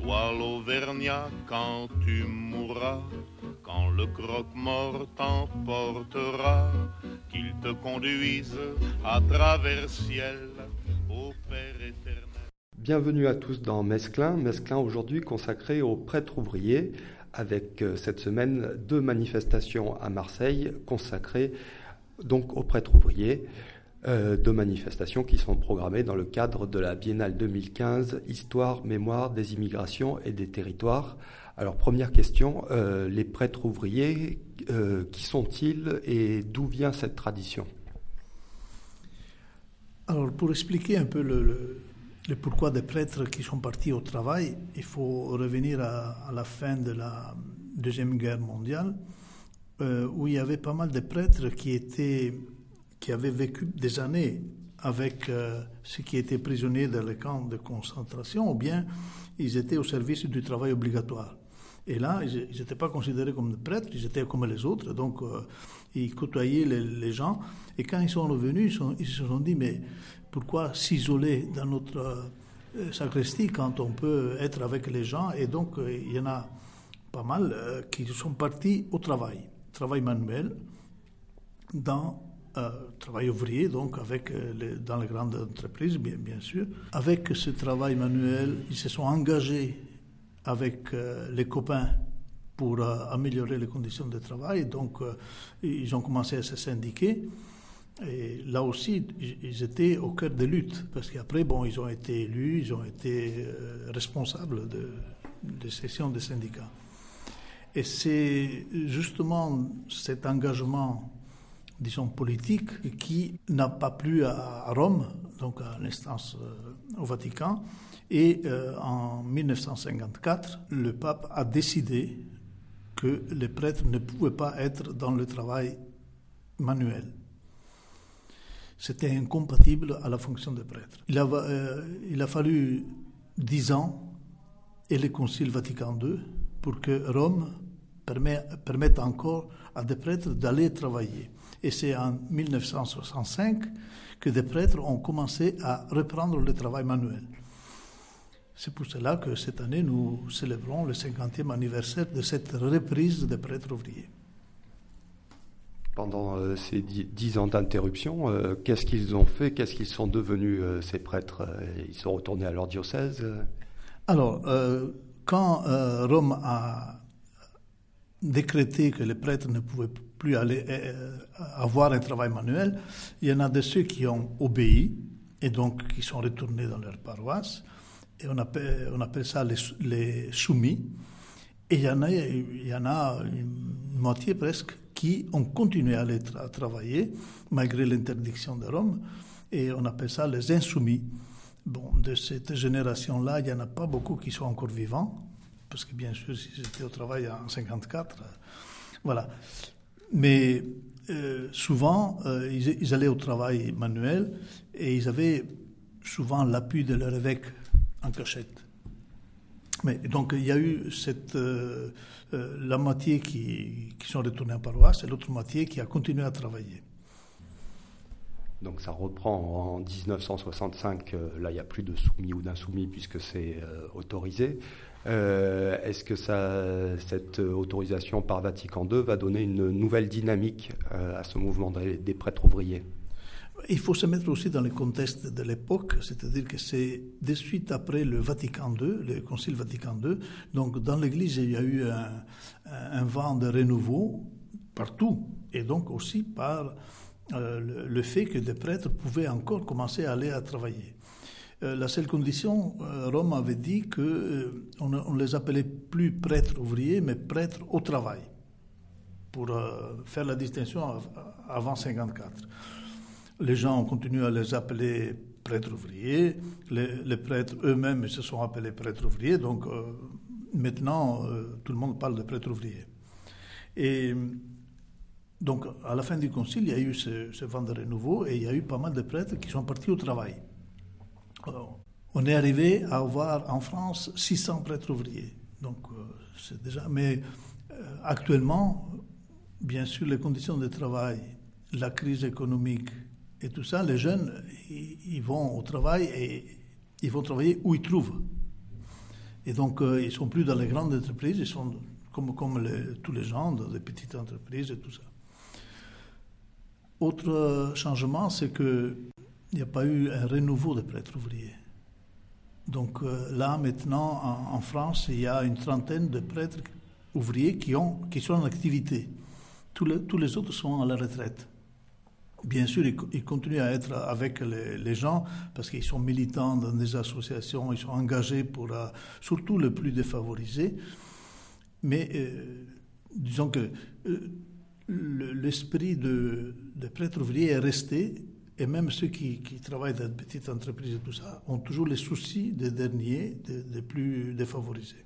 Toi l'Auvergnat quand tu mourras, quand le croque-mort t'emportera, qu'il te conduise à travers ciel au Père éternel. Bienvenue à tous dans Mesclin. Mesclin aujourd'hui consacré aux prêtres ouvriers avec euh, cette semaine deux manifestations à Marseille consacrées donc aux prêtres ouvriers. Euh, deux manifestations qui sont programmées dans le cadre de la Biennale 2015 Histoire, mémoire des immigrations et des territoires. Alors première question, euh, les prêtres ouvriers, euh, qui sont-ils et d'où vient cette tradition? Alors, pour expliquer un peu le, pourquoi des prêtres qui sont partis au travail, il faut revenir à, la fin de la Deuxième Guerre mondiale, où il y avait pas mal de prêtres qui, étaient, qui avaient vécu des années avec euh, ceux qui étaient prisonniers dans les camps de concentration, ou bien ils étaient au service du travail obligatoire. Et là, ils n'étaient pas considérés comme des prêtres, ils étaient comme les autres, donc euh, ils côtoyaient les, gens. Et quand ils sont revenus, ils, se sont dit, mais pourquoi s'isoler dans notre euh, sacristie quand on peut être avec les gens? Et donc, euh, il y en a pas mal qui sont partis au travail, travail manuel, dans euh, travail ouvrier, donc avec euh, dans les grandes entreprises, bien, bien sûr. Avec ce travail manuel, ils se sont engagés avec euh, les copains pour améliorer les conditions de travail. Donc, ils ont commencé à se syndiquer. Et là aussi, ils étaient au cœur des luttes, parce qu'après, bon, ils ont été élus, ils ont été responsables de, des sessions des syndicats. Et c'est justement cet engagement, disons, politique qui n'a pas plu à, Rome, donc à l'instance euh, au Vatican. Et euh, en 1954, le pape a décidé que les prêtres ne pouvaient pas être dans le travail manuel. C'était incompatible à la fonction de prêtre. Il a, euh, a fallu dix ans et le Concile Vatican II pour que Rome permet- permette encore à des prêtres d'aller travailler. Et c'est en 1965 que des prêtres ont commencé à reprendre le travail manuel. C'est pour cela que cette année, nous célébrons le 50e anniversaire de cette reprise des prêtres ouvriers. Pendant euh, ces dix, ans d'interruption, euh, qu'est-ce qu'ils ont fait? Qu'est-ce qu'ils sont devenus, euh, ces prêtres? Ils sont retournés à leur diocèse Alors, quand Rome a décrété que les prêtres ne pouvaient plus aller euh, avoir un travail manuel, il y en a de ceux qui ont obéi et donc qui sont retournés dans leur paroisse. Et on appelle, on appelle ça les, les soumis. Et il y, en a, il y en a une moitié presque qui ont continué à aller tra- travailler malgré l'interdiction de Rome. Et on appelle ça les insoumis. Bon, de cette génération-là, il n'y en a pas beaucoup qui sont encore vivants, parce que bien sûr, si j'étais au travail en 54, euh, voilà. Mais euh, souvent, euh, ils, allaient au travail manuel et ils avaient souvent l'appui de leur évêque en cachette. Mais donc il y a eu cette, la moitié qui, qui sont retournés en paroisse et l'autre moitié qui a continué à travailler. Donc ça reprend en 1965, euh, là il n'y a plus de soumis ou d'insoumis puisque c'est autorisé. Euh, Est-ce que cette euh, autorisation par Vatican II va donner une nouvelle dynamique euh, à ce mouvement des, prêtres ouvriers? Il faut se mettre aussi dans le contexte de l'époque, c'est-à-dire que c'est de suite après le Vatican II, le Concile Vatican II. Donc dans l'Église, il y a eu un, vent de renouveau partout, et donc aussi par le, fait que des prêtres pouvaient encore commencer à aller travailler. La seule condition, Rome avait dit que on ne les appelait plus prêtres ouvriers, mais prêtres au travail, pour faire la distinction avant 54. Les gens ont continué à les appeler prêtres ouvriers. Les, prêtres eux-mêmes se sont appelés prêtres ouvriers. Donc euh, maintenant, euh, tout le monde parle de prêtres ouvriers. Et donc à la fin du concile, il y a eu ce, vent de renouveau et il y a eu pas mal de prêtres qui sont partis au travail. On est arrivé à avoir en France 600 prêtres ouvriers. Donc euh, c'est déjà. Mais actuellement, bien sûr, les conditions de travail, la crise économique et tout ça, les jeunes, ils, vont au travail et ils vont travailler où ils trouvent. Et donc, euh, ils ne sont plus dans les grandes entreprises, ils sont comme, comme tous les gens dans les petites entreprises et tout ça. Autre changement, c'est qu'il n'y a pas eu un renouveau de prêtres ouvriers. Donc euh, là, maintenant, en, France, il y a une trentaine de prêtres ouvriers qui, ont, qui sont en activité. Tous les, autres sont à la retraite. Bien sûr, ils, continuent à être avec les, gens parce qu'ils sont militants dans des associations, ils sont engagés pour euh, surtout les plus défavorisés. Mais euh, disons que l'esprit de, de, prêtre ouvrier est resté et même ceux qui, travaillent dans de petites entreprises et tout ça ont toujours les soucis des derniers, des plus défavorisés.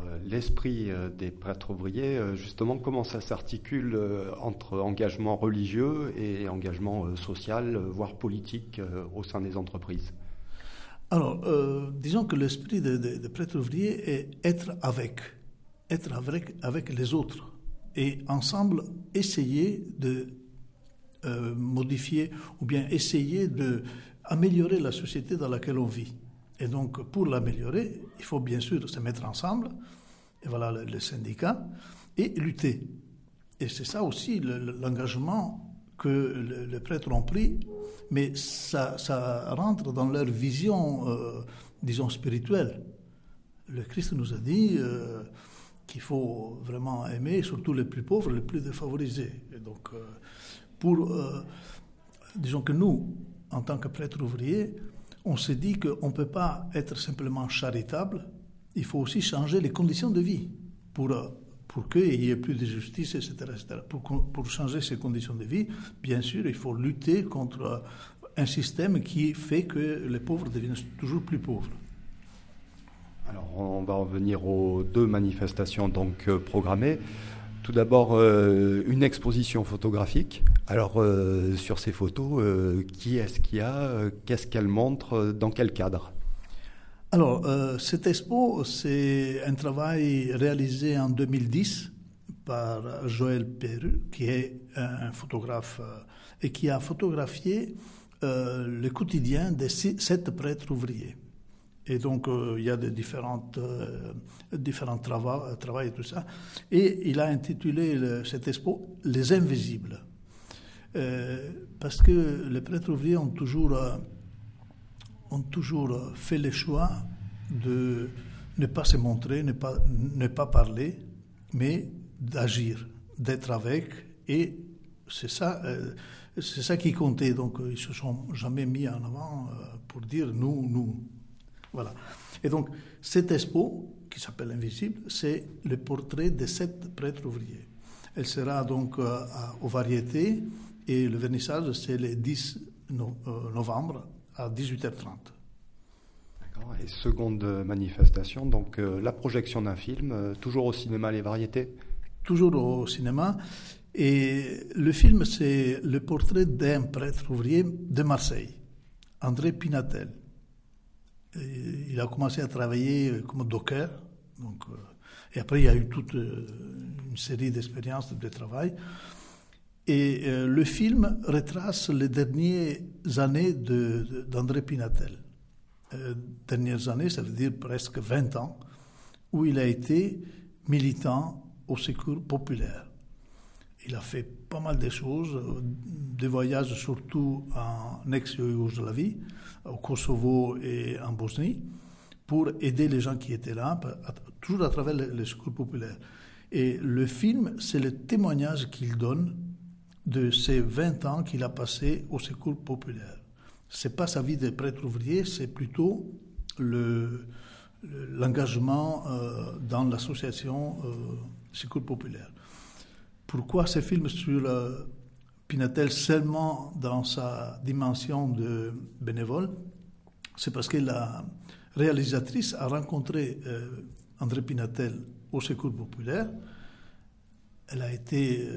Euh, l'esprit euh, des prêtres ouvriers, euh, justement, comment ça s'articule entre engagement religieux et engagement social, voire politique au sein des entreprises? Alors, disons que l'esprit des prêtres ouvriers est être avec, être avec, avec les autres et ensemble essayer de modifier ou bien essayer d'améliorer la société dans laquelle on vit. Et donc, pour l'améliorer, il faut bien sûr se mettre ensemble, et voilà le, syndicat, et lutter. Et c'est ça aussi l'engagement que les prêtres ont pris, mais ça, rentre dans leur vision, euh, disons, spirituelle. Le Christ nous a dit euh, qu'il faut vraiment aimer surtout les plus pauvres, les plus défavorisés. Et donc, euh, pour, disons que nous, en tant que prêtres ouvriers, on s'est dit qu'on ne peut pas être simplement charitable, il faut aussi changer les conditions de vie pour, pour qu'il y ait plus de justice, etc. Pour, pour, changer ces conditions de vie, bien sûr, il faut lutter contre un système qui fait que les pauvres deviennent toujours plus pauvres. Alors, on va revenir aux deux manifestations donc euh, programmées. Tout d'abord, euh, une exposition photographique. Alors, euh, sur ces photos, euh, qui est-ce qu'il y a Qu'est-ce qu'elle montre Dans quel cadre? Alors, cette expo, c'est un travail réalisé en 2010 par Joël Perru, qui est un photographe et qui a photographié le quotidien des sept prêtres ouvriers. Et donc, euh, il y a des différentes, euh, différents travaux, et tout ça. Et il a intitulé cette expo Les Invisibles. Euh, parce que les prêtres ouvriers ont toujours, ont toujours fait le choix de ne pas se montrer, ne pas, ne pas parler, mais d'agir, d'être avec. Et c'est ça, c'est ça qui comptait. Donc, ils se sont jamais mis en avant pour dire nous, nous. Voilà. Et donc, cette expo, qui s'appelle Invisible, c'est le portrait de sept prêtres ouvriers. Elle sera donc euh, aux variétés et le vernissage, c'est le 10 euh, novembre à 18h30. D'accord. Et seconde manifestation, donc euh, la projection d'un film, toujours au cinéma Les Variétés? Toujours au cinéma. Et le film, c'est le portrait d'un prêtre ouvrier de Marseille, André Pinatel il a commencé à travailler comme docker. Donc, euh, et après, il y a eu toute euh, une série d'expériences de travail. Et euh, le film retrace les dernières années d'André Pinatel. dernières années, ça veut dire presque 20 ans, où il a été militant au secours populaire. Il a fait pas mal de choses, des voyages surtout en ex-Yougoslavie, au Kosovo et en Bosnie, pour aider les gens qui étaient là, toujours à travers le, secours populaire. Et le film, c'est le témoignage qu'il donne de ces 20 ans qu'il a passé au Secours populaire. C'est pas sa vie de prêtre ouvrier, c'est plutôt l'engagement euh, dans l'association euh, Secours populaire. Pourquoi ces films sur euh, Pinatel seulement dans sa dimension de bénévole? C'est parce que la réalisatrice a rencontré André Pinatel au Secours populaire. Elle a été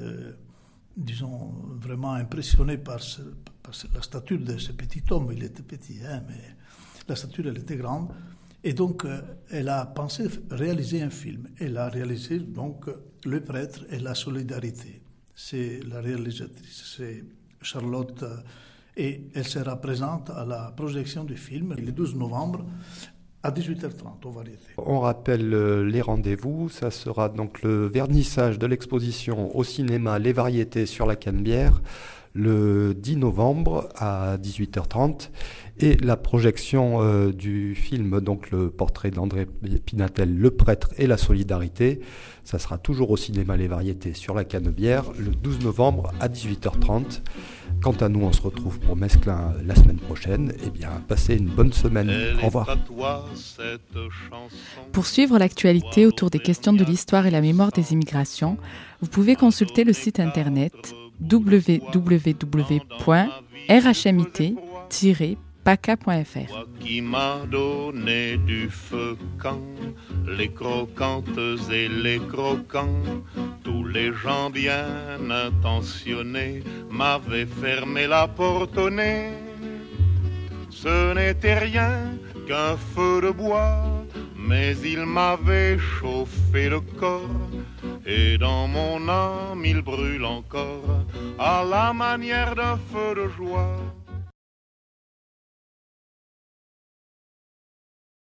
disons, vraiment impressionné par, la stature de ce petit homme. Il était petit, hein, mais la stature, elle était grande. Et donc, euh, elle a pensé réaliser un film. Elle a réalisé donc Le prêtre et la solidarité. C'est la réalisatrice, c'est Charlotte. Euh, et elle sera présente à la projection du film le 12 novembre à 18h30 au Variété. On rappelle euh, les rendez-vous, ça sera donc le vernissage de l'exposition au cinéma Les Variétés sur la Canebière le 10 novembre à 18h30 et la projection euh, du film, donc le portrait d'André Pinatel, Le prêtre et la solidarité, ça sera toujours au cinéma Les Variétés sur la Canebière le 12 novembre à 18h30. Quant à nous, on se retrouve pour Mesclin la semaine prochaine. Eh bien, passez une bonne semaine. Au revoir. Pour suivre l'actualité autour des questions de l'histoire et la mémoire des immigrations, vous pouvez consulter le site internet www.rhmit-paca.fr. Qui m'a donné du feu quand les croquantes et les croquants, tous les gens bien intentionnés m'avaient fermé la porte au nez. Ce n'était rien qu'un feu de bois, mais il m'avait chauffé le corps et dans mon âme il brûle encore à la manière d'un feu de joie.